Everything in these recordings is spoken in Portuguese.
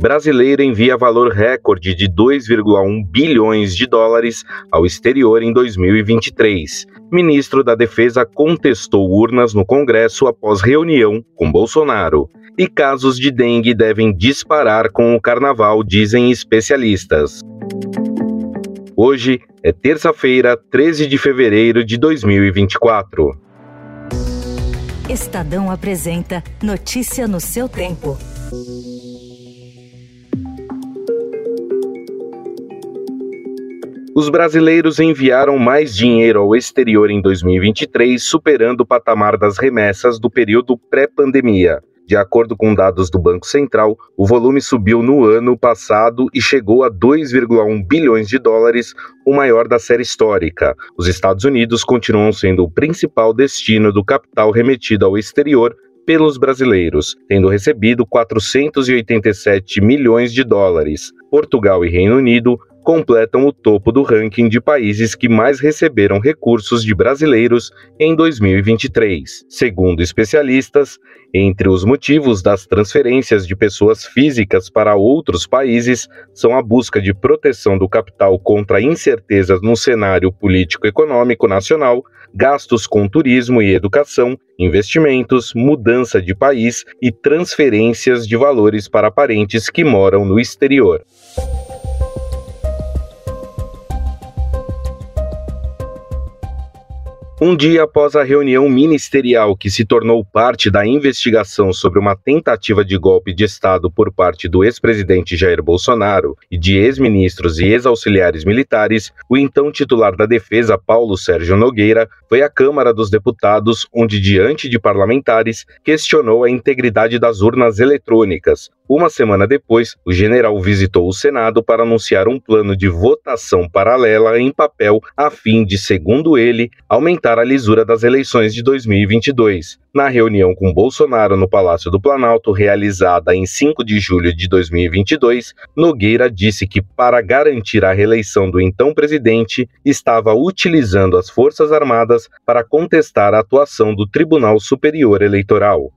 Brasileira envia valor recorde de 2,1 bilhões de dólares ao exterior em 2023 ministro da Defesa contestou urnas no Congresso após reunião com Bolsonaro. E casos de dengue devem disparar com o carnaval, dizem especialistas. Hoje é terça-feira, 13 de fevereiro de 2024. Estadão apresenta Notícia no seu tempo. Os brasileiros enviaram mais dinheiro ao exterior em 2023, superando o patamar das remessas do período pré-pandemia. De acordo com dados do Banco Central, o volume subiu no ano passado e chegou a 2,1 bilhões de dólares, o maior da série histórica. Os Estados Unidos continuam sendo o principal destino do capital remetido ao exterior pelos brasileiros, tendo recebido 487 milhões de dólares. Portugal e Reino Unido completam o topo do ranking de países que mais receberam recursos de brasileiros em 2023. Segundo especialistas, entre os motivos das transferências de pessoas físicas para outros países são a busca de proteção do capital contra incertezas no cenário político-econômico nacional, gastos com turismo e educação, investimentos, mudança de país e transferências de valores para parentes que moram no exterior. Um dia após a reunião ministerial que se tornou parte da investigação sobre uma tentativa de golpe de Estado por parte do ex-presidente Jair Bolsonaro e de ex-ministros e ex-auxiliares militares, o então titular da Defesa, Paulo Sérgio Nogueira, foi à Câmara dos Deputados, onde, diante de parlamentares, questionou a integridade das urnas eletrônicas, uma semana depois, o general visitou o Senado para anunciar um plano de votação paralela em papel a fim de, segundo ele, aumentar a lisura das eleições de 2022. Na reunião com Bolsonaro no Palácio do Planalto, realizada em 5 de julho de 2022, Nogueira disse que, para garantir a reeleição do então presidente, estava utilizando as Forças Armadas para contestar a atuação do Tribunal Superior Eleitoral.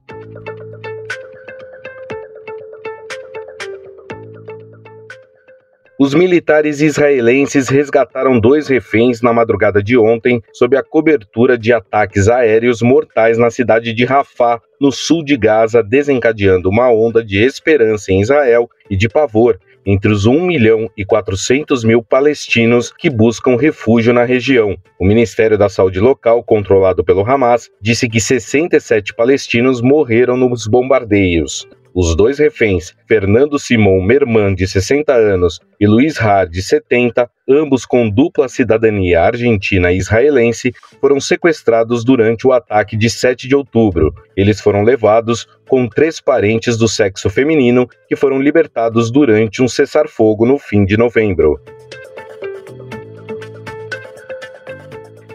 Os militares israelenses resgataram dois reféns na madrugada de ontem sob a cobertura de ataques aéreos mortais na cidade de Rafah, no sul de Gaza, desencadeando uma onda de esperança em Israel e de pavor entre os 1 milhão e 400 mil palestinos que buscam refúgio na região. O Ministério da Saúde local, controlado pelo Hamas, disse que 67 palestinos morreram nos bombardeios. Os dois reféns, Fernando Simon Merman, de 60 anos, e Luiz Har, de 70, ambos com dupla cidadania argentina e israelense, foram sequestrados durante o ataque de 7 de outubro. Eles foram levados com três parentes do sexo feminino que foram libertados durante um cessar-fogo no fim de novembro.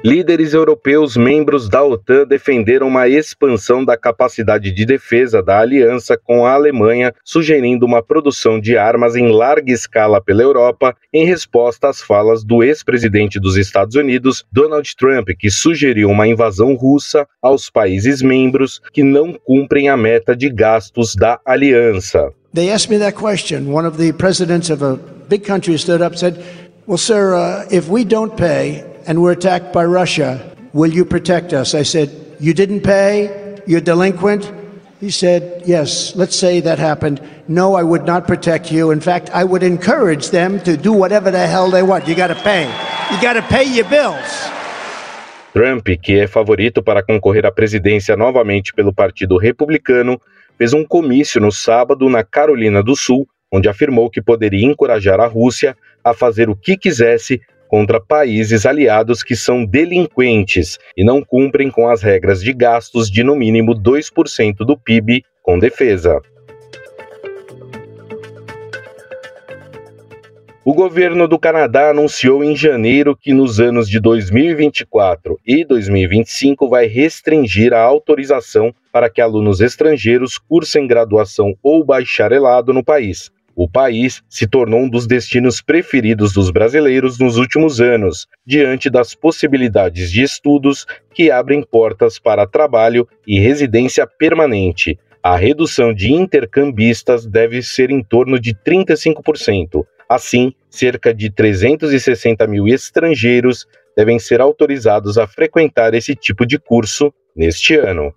Líderes europeus membros da OTAN defenderam uma expansão da capacidade de defesa da aliança com a Alemanha, sugerindo uma produção de armas em larga escala pela Europa, em resposta às falas do ex-presidente dos Estados Unidos, Donald Trump, que sugeriu uma invasão russa aos países membros que não cumprem a meta de gastos da aliança. They asked me that question. One of the presidents of a big country stood up and said, "Well, sir, uh, if we don't pay and we're attacked by Russia, will you protect us? I said, You didn't pay? You're delinquent? He said, Yes, let's say that happened. No, I would not protect you. In fact, I would encourage them to do whatever the hell they want. You got to pay. You got to pay your bills. Trump, que é favorito para concorrer à presidência novamente pelo Partido Republicano, fez um comício no sábado na Carolina do Sul, onde afirmou que poderia encorajar a Rússia a fazer o que quisesse contra países aliados que são delinquentes e não cumprem com as regras de gastos de no mínimo 2% do PIB com defesa. O governo do Canadá anunciou em janeiro que nos anos de 2024 e 2025 vai restringir a autorização para que alunos estrangeiros cursem graduação ou bacharelado no país. O país se tornou um dos destinos preferidos dos brasileiros nos últimos anos, diante das possibilidades de estudos que abrem portas para trabalho e residência permanente. A redução de intercambistas deve ser em torno de 35%. Assim, cerca de 360 mil estrangeiros devem ser autorizados a frequentar esse tipo de curso neste ano.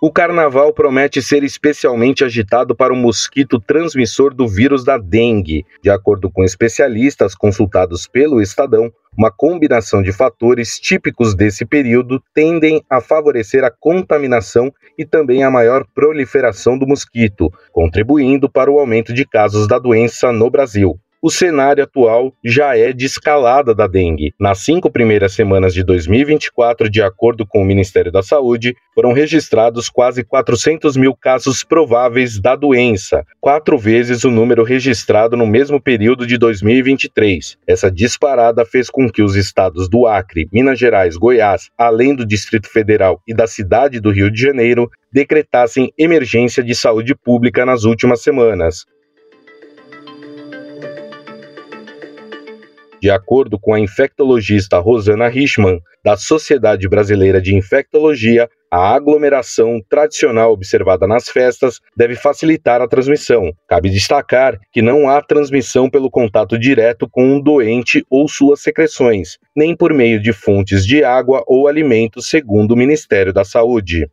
O carnaval promete ser especialmente agitado para o mosquito transmissor do vírus da dengue. De acordo com especialistas consultados pelo Estadão, uma combinação de fatores típicos desse período tendem a favorecer a contaminação e também a maior proliferação do mosquito, contribuindo para o aumento de casos da doença no Brasil o cenário atual já é de escalada da dengue. Nas cinco primeiras semanas de 2024, de acordo com o Ministério da Saúde, foram registrados quase 400 mil casos prováveis da doença, quatro vezes o número registrado no mesmo período de 2023. Essa disparada fez com que os estados do Acre, Minas Gerais, Goiás, além do Distrito Federal e da cidade do Rio de Janeiro, decretassem emergência de saúde pública nas últimas semanas. De acordo com a infectologista Rosana Richman, da Sociedade Brasileira de Infectologia, a aglomeração tradicional observada nas festas deve facilitar a transmissão. Cabe destacar que não há transmissão pelo contato direto com um doente ou suas secreções, nem por meio de fontes de água ou alimentos, segundo o Ministério da Saúde.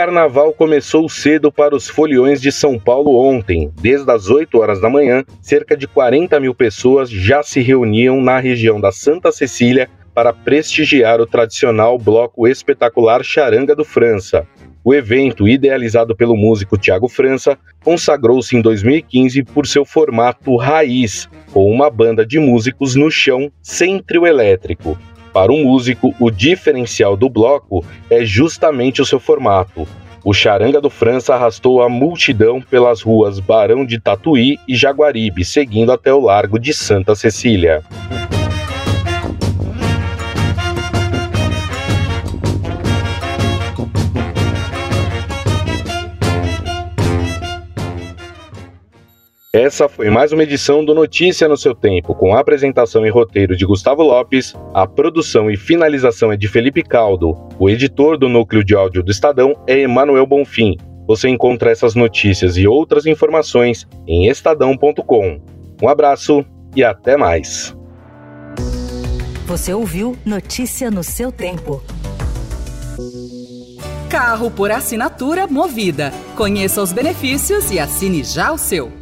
Carnaval começou cedo para os foliões de São Paulo ontem. Desde as 8 horas da manhã, cerca de 40 mil pessoas já se reuniam na região da Santa Cecília para prestigiar o tradicional bloco espetacular Charanga do França. O evento, idealizado pelo músico Tiago França, consagrou-se em 2015 por seu formato raiz, com uma banda de músicos no chão sem trio elétrico. Para um músico, o diferencial do bloco é justamente o seu formato. O Charanga do França arrastou a multidão pelas ruas Barão de Tatuí e Jaguaribe, seguindo até o Largo de Santa Cecília. Essa foi mais uma edição do Notícia no seu tempo, com apresentação e roteiro de Gustavo Lopes, a produção e finalização é de Felipe Caldo, o editor do núcleo de áudio do Estadão é Emanuel Bonfim. Você encontra essas notícias e outras informações em estadão.com. Um abraço e até mais. Você ouviu Notícia no seu tempo. Carro por assinatura movida. Conheça os benefícios e assine já o seu.